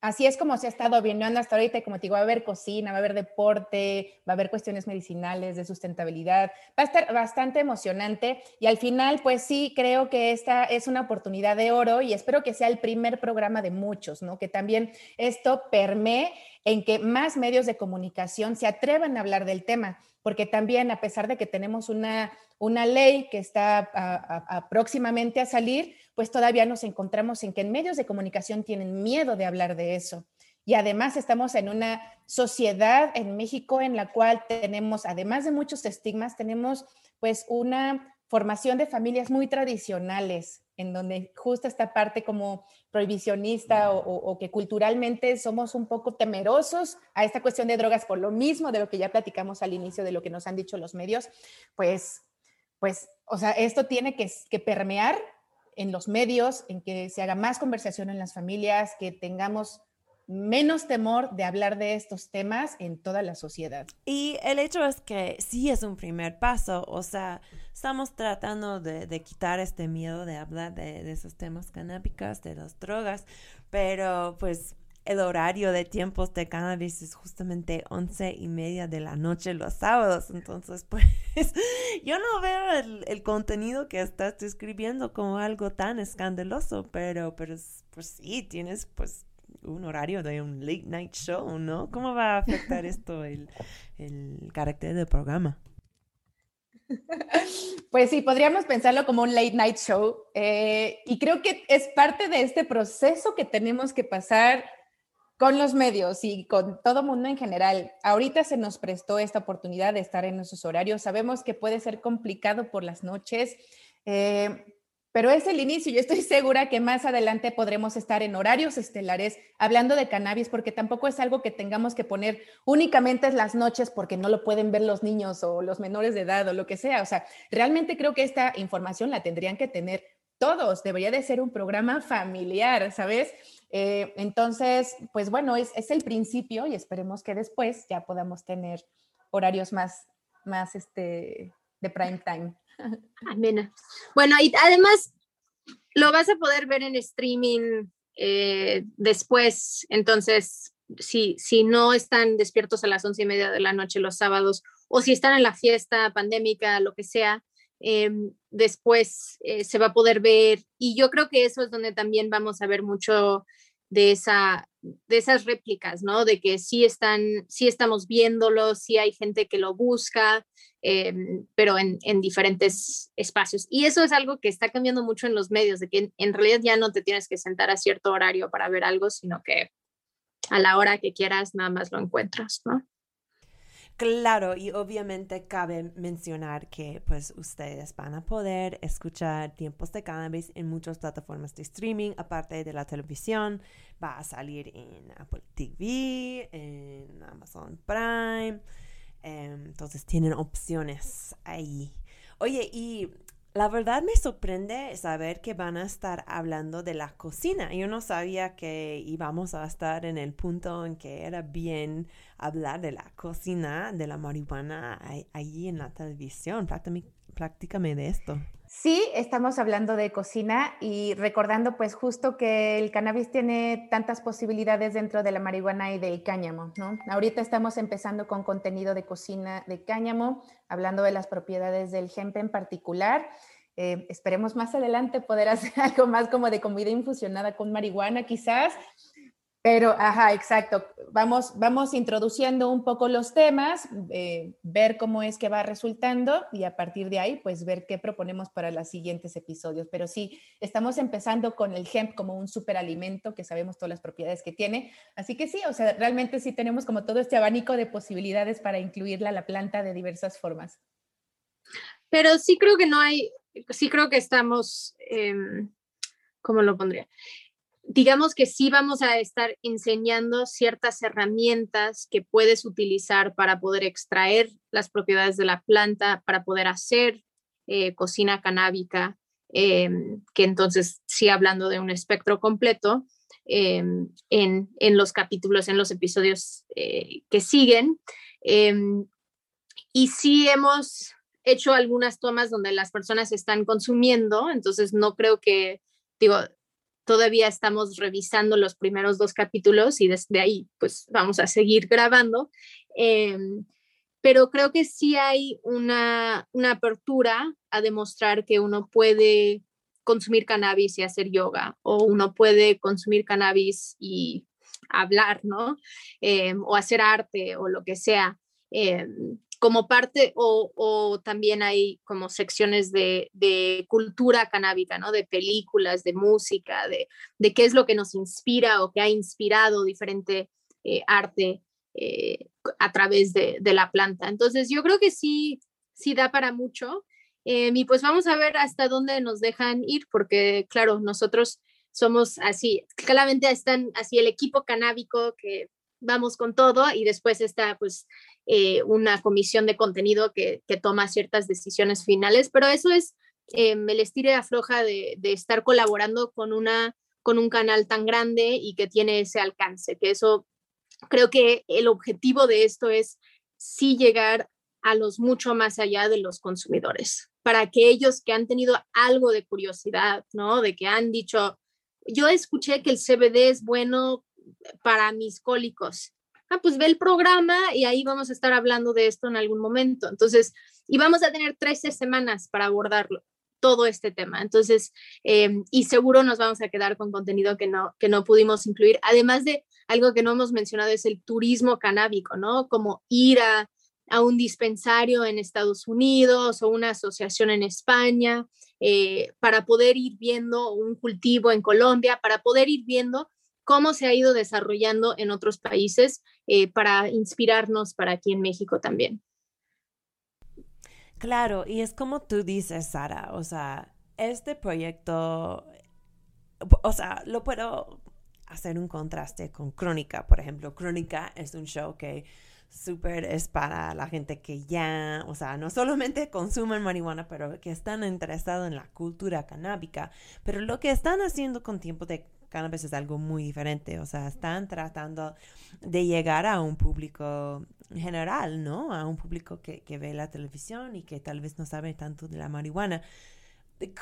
Así es como se ha estado viendo hasta ahorita, como te digo, va a haber cocina, va a haber deporte, va a haber cuestiones medicinales, de sustentabilidad, va a estar bastante emocionante y al final, pues sí, creo que esta es una oportunidad de oro y espero que sea el primer programa de muchos, ¿no? Que también esto permee en que más medios de comunicación se atrevan a hablar del tema, porque también a pesar de que tenemos una una ley que está próximamente a salir, pues todavía nos encontramos en que en medios de comunicación tienen miedo de hablar de eso. Y además estamos en una sociedad en México en la cual tenemos, además de muchos estigmas, tenemos pues una formación de familias muy tradicionales, en donde justo esta parte como prohibicionista o, que culturalmente somos un poco temerosos a esta cuestión de drogas por lo mismo de lo que ya platicamos al inicio de lo que nos han dicho los medios, pues, pues, o sea, esto tiene que, que permear en los medios, en que se haga más conversación en las familias, que tengamos menos temor de hablar de estos temas en toda la sociedad. Y el hecho es que sí es un primer paso, o sea, estamos tratando de, quitar este miedo de hablar de, esos temas canábicos, de las drogas, pero pues el horario de tiempos de cannabis es justamente once y media de la noche los sábados. Entonces, pues, yo no veo el, el, contenido que estás escribiendo como algo tan escandaloso, pero, pero, pues sí, tienes pues un horario de un late night show, ¿no? ¿Cómo va a afectar esto el, el carácter del programa? Pues sí, podríamos pensarlo como un late night show eh, y creo que es parte de este proceso que tenemos que pasar con los medios y con todo mundo en general. Ahorita se nos prestó esta oportunidad de estar en esos horarios. Sabemos que puede ser complicado por las noches. Eh, pero es el inicio. Yo estoy segura que más adelante podremos estar en horarios estelares hablando de cannabis, porque tampoco es algo que tengamos que poner únicamente en las noches porque no lo pueden ver los niños o los menores de edad o lo que sea. O sea, realmente creo que esta información la tendrían que tener todos. Debería de ser un programa familiar, ¿sabes? Eh, entonces, pues bueno, es, es el principio y esperemos que después ya podamos tener horarios más, más este, de prime time. Amena. Bueno, y además lo vas a poder ver en streaming eh, después, entonces, si, si no están despiertos a las once y media de la noche los sábados, o si están en la fiesta pandémica, lo que sea, em, después eh, se va a poder ver. Y yo creo que eso es donde también vamos a ver mucho de, esa, de esas réplicas, ¿no? De que sí están, sí estamos viéndolo, sí hay gente que lo busca, em, pero en, en, diferentes espacios. Y eso es algo que está cambiando mucho en los medios, de que en, realidad ya no te tienes que sentar a cierto horario para ver algo, sino que a la hora que quieras nada más lo encuentras, ¿no? Claro, y obviamente cabe mencionar que pues ustedes van a poder escuchar tiempos de cannabis en muchas plataformas de streaming, aparte de la televisión, va a salir en Apple TV, en Amazon Prime, em, entonces tienen opciones ahí. Oye, y la verdad me sorprende saber que van a estar hablando de la cocina. Yo no sabía que íbamos a estar en el punto en que era bien hablar de la cocina, de la marihuana allí en la televisión. De esto. Sí, estamos hablando de cocina y recordando pues justo que el cannabis tiene tantas posibilidades dentro de la marihuana y del cáñamo, ¿no? Ahorita estamos empezando con contenido de cocina de cáñamo, hablando de las propiedades del hemp en particular. Eh, esperemos más adelante poder hacer algo más como de comida infusionada con marihuana quizás, pero, ajá, exacto. Vamos, vamos introduciendo un poco los temas, eh, ver cómo es que va resultando y a partir de ahí, pues ver qué proponemos para los siguientes episodios. Pero sí, estamos empezando con el hemp como un superalimento que sabemos todas las propiedades que tiene. Así que sí, o sea, realmente sí tenemos como todo este abanico de posibilidades para incluirla a la planta de diversas formas. Pero sí creo que no hay, sí creo que estamos, em, ¿cómo lo pondría? Digamos que sí vamos a estar enseñando ciertas herramientas que puedes utilizar para poder extraer las propiedades de la planta, para poder hacer eh, cocina canábica, em, que entonces sí hablando de un espectro completo em, en, en, los capítulos, en los episodios eh, que siguen. Em, y sí hemos hecho algunas tomas donde las personas están consumiendo, entonces no creo que, digo, todavía estamos revisando los primeros dos capítulos y desde ahí pues vamos a seguir grabando. Em, pero creo que sí hay una, una apertura a demostrar que uno puede consumir cannabis y hacer yoga, o uno puede consumir cannabis y hablar, ¿no? Em, o hacer arte o lo que sea. Em, como parte o, también hay como secciones de, cultura canábica, ¿no? De películas, de música, de, qué es lo que nos inspira o que ha inspirado diferente eh, arte eh, a través de, la planta. Entonces yo creo que sí, sí da para mucho Em, y pues vamos a ver hasta dónde nos dejan ir, porque claro, nosotros somos así, claramente están así el equipo canábico que vamos con todo y después está pues eh, una comisión de contenido que, que, toma ciertas decisiones finales, pero eso es eh, el estire afloja de, de, estar colaborando con, una, con un canal tan grande y que tiene ese alcance, que eso creo que el objetivo de esto es sí llegar a los mucho más allá de los consumidores, para aquellos que han tenido algo de curiosidad, ¿no? De que han dicho, yo escuché que el CBD es bueno para mis cólicos. Ah, pues ve el programa y ahí vamos a estar hablando de esto en algún momento. Entonces, y vamos a tener 13 semanas para abordarlo, todo este tema. Entonces, eh, y seguro nos vamos a quedar con contenido que no, que no pudimos incluir. Además de algo que no hemos mencionado es el turismo canábico, ¿no? Como ir a, a un dispensario en Estados Unidos o una asociación en España, eh, para poder ir viendo un cultivo en Colombia, para poder ir viendo cómo se ha ido desarrollando en otros países eh, para inspirarnos para aquí en México también. Claro, y es como tú dices, Sara, o sea, este proyecto, o sea, lo puedo hacer un contraste con Crónica, por ejemplo. Crónica es un show que súper es para la gente que ya, o sea, no solamente consumen marihuana, pero que están interesados en la cultura canábica. Pero lo que están haciendo con tiempo de cannabis es algo muy diferente, o sea, están tratando de llegar a un público general, ¿no? A un público que, que ve la televisión y que tal vez no sabe tanto de la marihuana.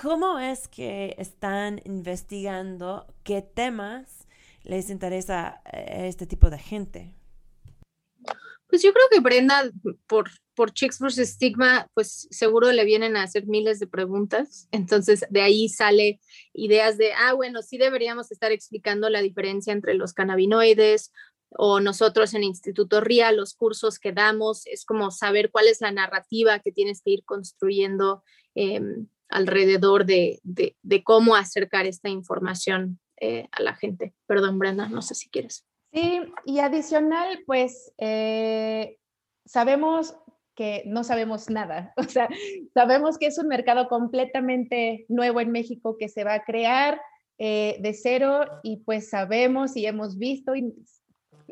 ¿Cómo es que están investigando qué temas les interesa a eh, este tipo de gente? Pues yo creo que Brenda, por, por Chicks vs. Stigma, pues seguro le vienen a hacer miles de preguntas. Entonces, de ahí sale ideas de, ah, bueno, sí deberíamos estar explicando la diferencia entre los cannabinoides o nosotros en Instituto RIA, los cursos que damos, es como saber cuál es la narrativa que tienes que ir construyendo eh, alrededor de, de, cómo acercar esta información eh, a la gente. Perdón, Brenda, no sé si quieres. Sí, y adicional, pues eh, sabemos que no sabemos nada, o sea, sabemos que es un mercado completamente nuevo en México que se va a crear eh, de cero y pues sabemos y hemos visto y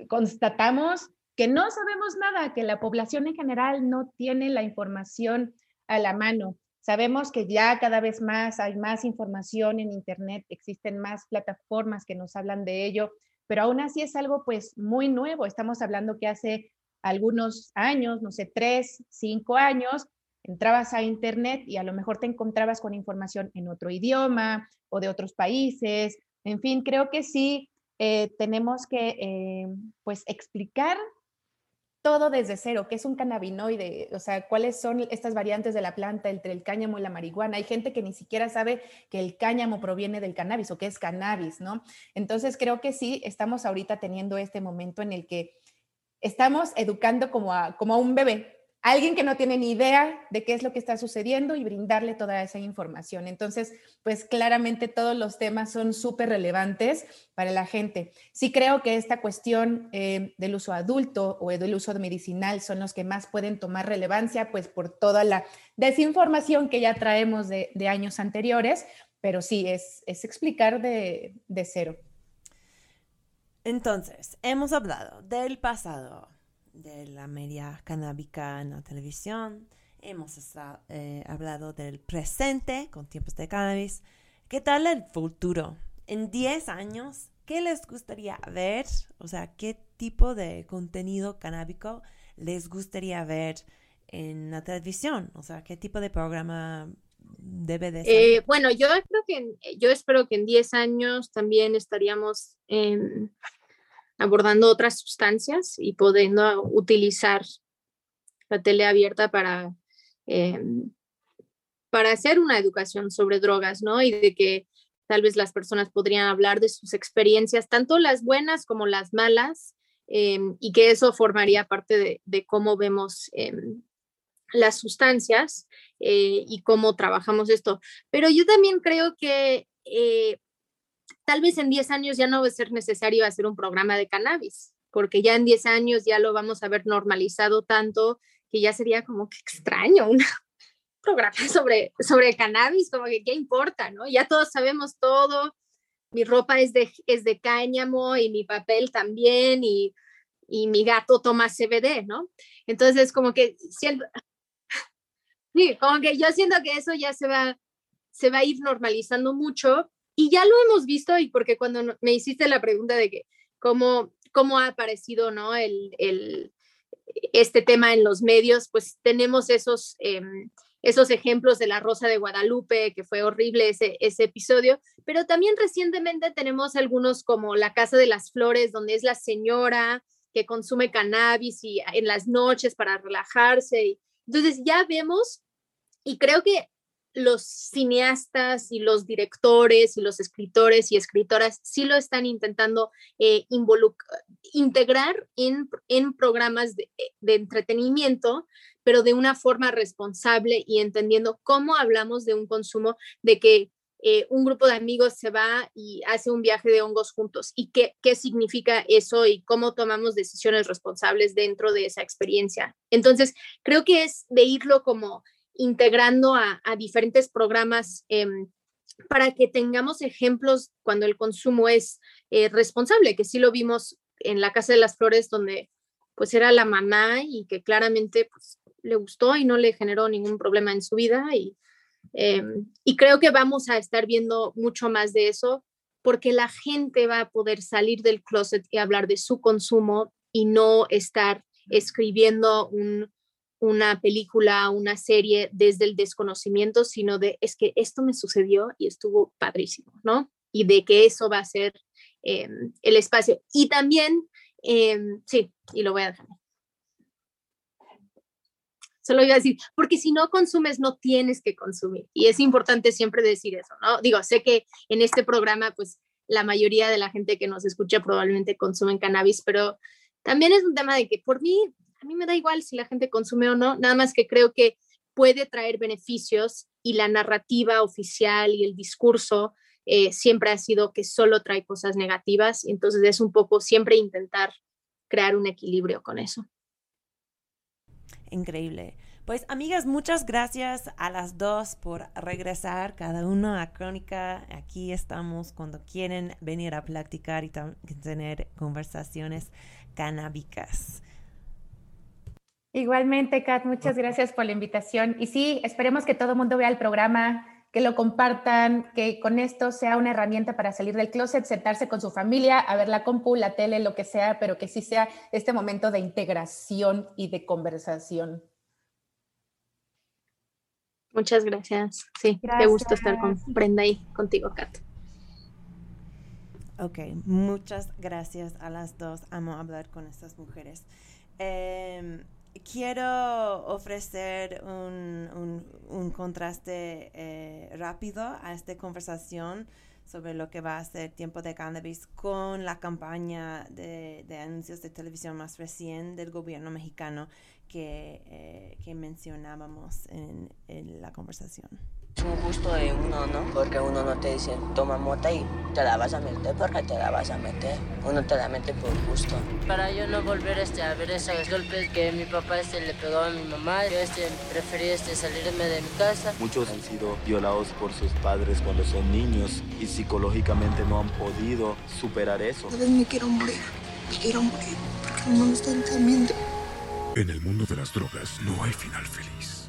constatamos que no sabemos nada, que la población en general no tiene la información a la mano. Sabemos que ya cada vez más hay más información en Internet, existen más plataformas que nos hablan de ello, pero aún así es algo pues muy nuevo. Estamos hablando que hace algunos años, no sé, tres, cinco años, entrabas a internet y a lo mejor te encontrabas con información en otro idioma o de otros países. En fin, creo que sí eh, tenemos que eh, pues explicar todo desde cero, qué es un cannabinoide, o sea, cuáles son estas variantes de la planta entre el cáñamo y la marihuana. Hay gente que ni siquiera sabe que el cáñamo proviene del cannabis o que es cannabis, ¿no? Entonces creo que sí, estamos ahorita teniendo este momento en el que estamos educando como a, como a un bebé, alguien que no tiene ni idea de qué es lo que está sucediendo y brindarle toda esa información. Entonces, pues claramente todos los temas son súper relevantes para la gente. Sí creo que esta cuestión eh, del uso adulto o del uso medicinal son los que más pueden tomar relevancia, pues por toda la desinformación que ya traemos de, de años anteriores, pero sí, es, es explicar de, de cero. Entonces, hemos hablado del pasado, de la media canábica en la televisión. Hemos eh, hablado del presente con tiempos de cannabis. ¿Qué tal el futuro? En 10 años, ¿qué les gustaría ver? O sea, ¿qué tipo de contenido canábico les gustaría ver en la televisión? O sea, ¿qué tipo de programa debe de? Eh, bueno, yo creo que, yo espero que en 10 años también estaríamos en abordando otras sustancias y pudiendo utilizar la tele abierta para, eh, para hacer una educación sobre drogas, ¿no? Y de que tal vez las personas podrían hablar de sus experiencias, tanto las buenas como las malas, eh, y que eso formaría parte de, cómo vemos eh, las sustancias y cómo trabajamos esto. Pero yo también creo que tal vez en 10 años ya no va a ser necesario hacer un programa de cannabis, porque ya en 10 años ya lo vamos a ver normalizado tanto que ya sería como que extraño una, programa sobre, sobre cannabis, como que qué importa, ¿no? Ya todos sabemos todo, mi ropa es de, es de cáñamo y mi papel también y, y mi gato toma CBD, ¿no? Entonces, como que siento, sí, como que yo siento que eso ya se va, se va a ir normalizando mucho y ya lo hemos visto y porque cuando me hiciste la pregunta de que cómo, cómo ha aparecido, ¿no? El, el, este tema en los medios, pues tenemos esos, em, esos ejemplos de la Rosa de Guadalupe, que fue horrible ese, ese episodio, pero también recientemente tenemos algunos como La Casa de las Flores, donde es la señora que consume cannabis y en las noches para relajarse. Entonces ya vemos, y creo que los cineastas y los directores y los escritores y escritoras sí lo están intentando eh, integrar en, en programas de, de, entretenimiento, pero de una forma responsable y entendiendo cómo hablamos de un consumo, de que eh, un grupo de amigos se va y hace un viaje de hongos juntos y qué, qué significa eso y cómo tomamos decisiones responsables dentro de esa experiencia. Entonces, creo que es de irlo como integrando a, diferentes programas eh, para que tengamos ejemplos cuando el consumo es eh, responsable, que sí lo vimos en la Casa de las Flores, donde pues era la mamá y que claramente pues, le gustó y no le generó ningún problema en su vida. Y, eh, y creo que vamos a estar viendo mucho más de eso porque la gente va a poder salir del closet y hablar de su consumo y no estar escribiendo un, una película, una serie desde el desconocimiento, sino de es que esto me sucedió y estuvo padrísimo, ¿no? Y de que eso va a ser eh, el espacio. Y también, eh, sí, y lo voy a dejar. Solo iba a decir, porque si no consumes, no tienes que consumir. Y es importante siempre decir eso, ¿no? Digo, sé que en este programa, pues la mayoría de la gente que nos escucha probablemente consumen cannabis, pero también es un tema de que por mí, a mí me da igual si la gente consume o no, nada más que creo que puede traer beneficios y la narrativa oficial y el discurso eh, siempre ha sido que solo trae cosas negativas, entonces es un poco siempre intentar crear un equilibrio con eso. Increíble. Pues amigas, muchas gracias a las dos por regresar cada uno a Crónica. Aquí estamos cuando quieren venir a platicar y tener conversaciones canábicas. Igualmente, Kat, muchas gracias por la invitación. Y sí, esperemos que todo el mundo vea el programa, que lo compartan, que con esto sea una herramienta para salir del closet, sentarse con su familia, a ver la compu, la tele, lo que sea, pero que sí sea este momento de integración y de conversación. Muchas gracias. Sí, gracias. qué gusto estar con Brenda y contigo, Kat. Ok, muchas gracias a las dos. Amo hablar con estas mujeres. Eh, quiero ofrecer un, un, contraste eh, rápido a esta conversación sobre lo que va a ser Tiempo de Cannabis con la campaña de, anuncios de televisión más recién del gobierno mexicano que, eh, que mencionábamos en, en la conversación un gusto de uno, ¿no? Porque uno no te dice, toma mota y te la vas a meter porque te la vas a meter. Uno te la mete por gusto. Para yo no volver este, a ver esos golpes que mi papá este, le pegó a mi mamá, yo este, preferí este, salirme de mi casa. Muchos han sido violados por sus padres cuando son niños y psicológicamente no han podido superar eso. A veces me quiero morir, me quiero morir porque no me están entendiendo. En el mundo de las drogas no hay final feliz.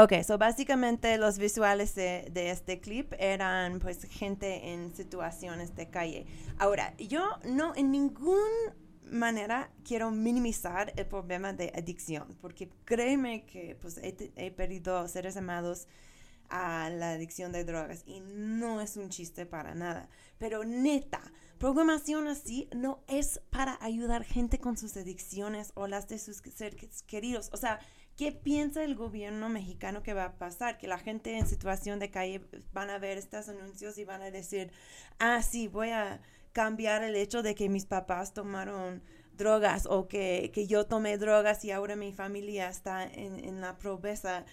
Ok, so básicamente los visuales de, de, este clip eran pues gente en situaciones de calle. Ahora, yo no en ninguna manera quiero minimizar el problema de adicción, porque créeme que pues he, he perdido seres amados a la adicción de drogas y no es un chiste para nada. Pero neta, programación así no es para ayudar gente con sus adicciones o las de sus seres queridos. O sea, ¿Qué piensa el gobierno mexicano que va a pasar? Que la gente en situación de calle van a ver estos anuncios y van a decir, ah, sí, voy a cambiar el hecho de que mis papás tomaron drogas o que, que yo tomé drogas y ahora mi familia está en, en la pobreza.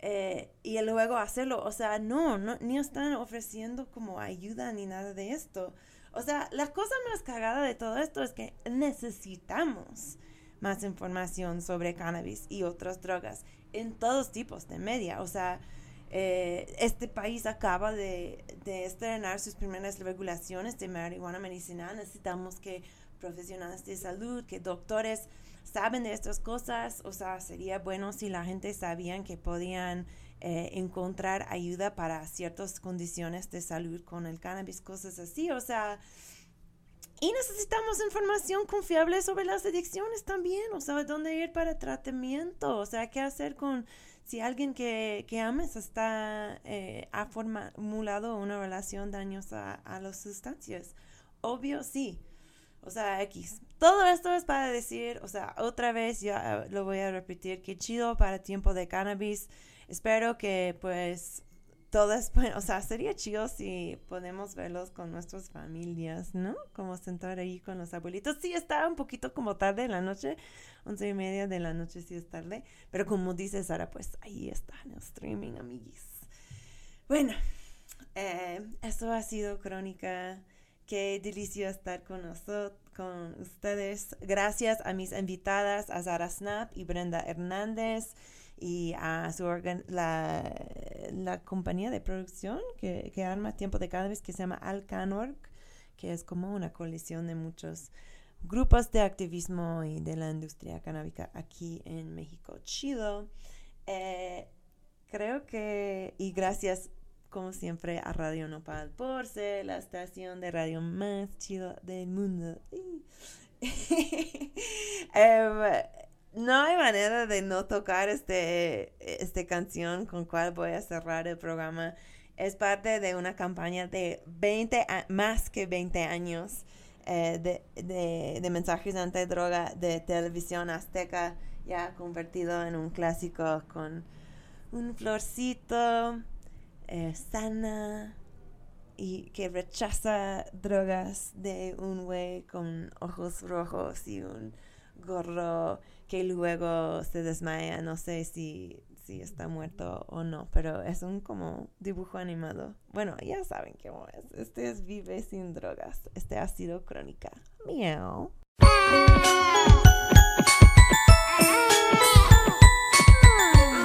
Eh, y luego hacerlo, o sea, no, no, ni están ofreciendo como ayuda ni nada de esto. O sea, la cosa más cagada de todo esto es que necesitamos más información sobre cannabis y otras drogas en todos tipos de media. O sea, eh, este país acaba de, de, estrenar sus primeras regulaciones de marihuana medicinal. Necesitamos que profesionales de salud, que doctores saben de estas cosas. O sea, sería bueno si la gente sabían que podían eh, encontrar ayuda para ciertas condiciones de salud con el cannabis, cosas así. O sea, y necesitamos información confiable sobre las adicciones también, o sea, dónde ir para tratamiento, o sea, qué hacer con si alguien que, que ames está, eh, ha formulado una relación dañosa a las sustancias. Obvio, sí. O sea, X. Todo esto es para decir, o sea, otra vez ya lo voy a repetir, que chido para tiempo de cannabis. Espero que pues todas, o sea, sería chido si podemos verlos con nuestras familias, ¿no? Como sentar ahí con los abuelitos. Sí, está un poquito como tarde en la noche, once y media de la noche sí es tarde, pero como dice Sara, pues ahí está en el streaming, amiguis. Bueno, eh, eso ha sido Crónica. Qué delicia estar con nosotros, con ustedes. Gracias a mis invitadas, a Sara Snap y Brenda Hernández y a su la, la, compañía de producción que, que, arma Tiempo de Cannabis que se llama Alcanorg, que es como una coalición de muchos grupos de activismo y de la industria canábica aquí en México. Chido. Eh, creo que, y gracias como siempre a Radio Nopal por ser la estación de radio más chido del mundo. eh, no hay manera de no tocar este, este canción con cual voy a cerrar el programa. Es parte de una campaña de 20, más que 20 años eh, de, de, mensajes antidroga de televisión azteca, ya convertido en un clásico con un florcito eh, sana y que rechaza drogas de un güey con ojos rojos y un gorro que luego se desmaya, no sé si, si está muerto o no, pero es un como dibujo animado. Bueno, ya saben qué es. Este es Vive sin drogas. Este ha sido Crónica. Miau.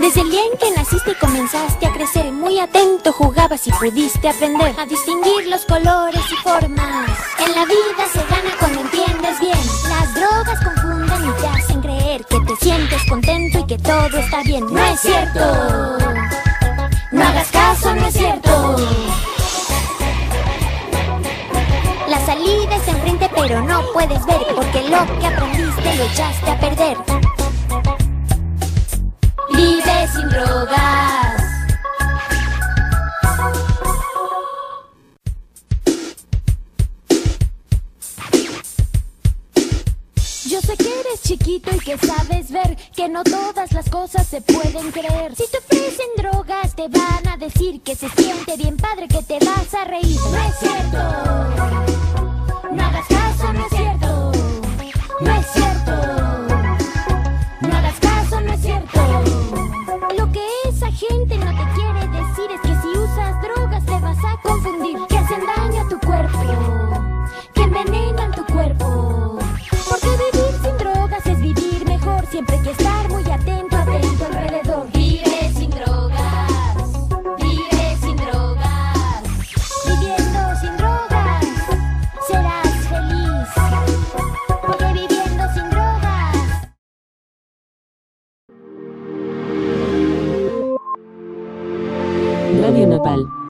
Desde el día en que naciste y comenzaste a crecer, muy atento jugabas y pudiste aprender a distinguir los colores y formas. En la vida se gana cuando entiendes bien. Las drogas confunden y te hacen creer que te sientes contento y que todo está bien. No es cierto. No hagas caso, no es cierto. La salida es enfrente, pero no puedes ver porque lo que aprendiste lo echaste a perder. Vive sin drogas. Yo sé que eres chiquito y que sabes ver que no todas las cosas se pueden creer. Si te ofrecen drogas, te van a decir que se siente bien padre, que te vas a reír. No es cierto. No hagas caso, no es cierto. No es cierto. Esa gente no te quiere decir es que si usas drogas te vas a confundir, que hacen daño a tu cuerpo, que envenenan tu cuerpo. Porque vivir sin drogas es vivir mejor, siempre que estar balles.